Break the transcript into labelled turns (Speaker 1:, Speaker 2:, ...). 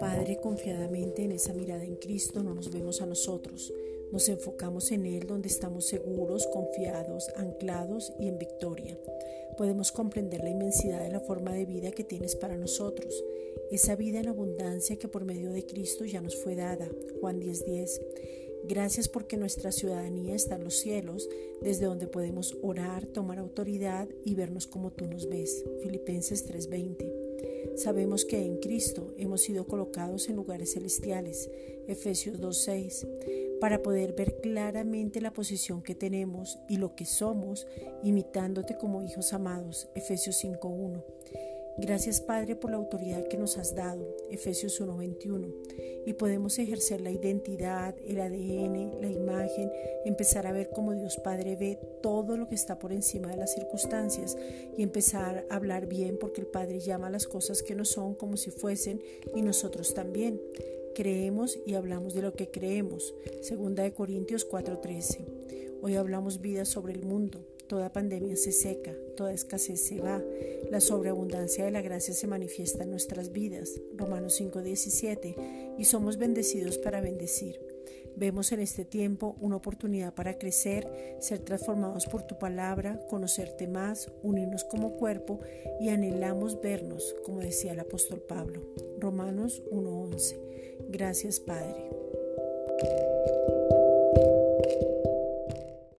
Speaker 1: Padre, confiadamente en esa mirada en Cristo no nos vemos a nosotros, nos enfocamos en Él donde estamos seguros, confiados, anclados y en victoria. Podemos comprender la inmensidad de la forma de vida que tienes para nosotros, esa vida en abundancia que por medio de Cristo ya nos fue dada. Juan 10:10. Gracias porque nuestra ciudadanía está en los cielos, desde donde podemos orar, tomar autoridad y vernos como tú nos ves. Filipenses 3:20. Sabemos que en Cristo hemos sido colocados en lugares celestiales. Efesios 2:6 para poder ver claramente la posición que tenemos y lo que somos, imitándote como hijos amados. Efesios 5.1. Gracias Padre por la autoridad que nos has dado, Efesios 1:21, y podemos ejercer la identidad, el ADN, la imagen, empezar a ver como Dios Padre ve todo lo que está por encima de las circunstancias y empezar a hablar bien porque el Padre llama a las cosas que no son como si fuesen y nosotros también. Creemos y hablamos de lo que creemos. Segunda de Corintios 4:13. Hoy hablamos vida sobre el mundo. Toda pandemia se seca, toda escasez se va, la sobreabundancia de la gracia se manifiesta en nuestras vidas. Romanos 5:17. Y somos bendecidos para bendecir. Vemos en este tiempo una oportunidad para crecer, ser transformados por tu palabra, conocerte más, unirnos como cuerpo y anhelamos vernos, como decía el apóstol Pablo. Romanos 1:11. Gracias Padre.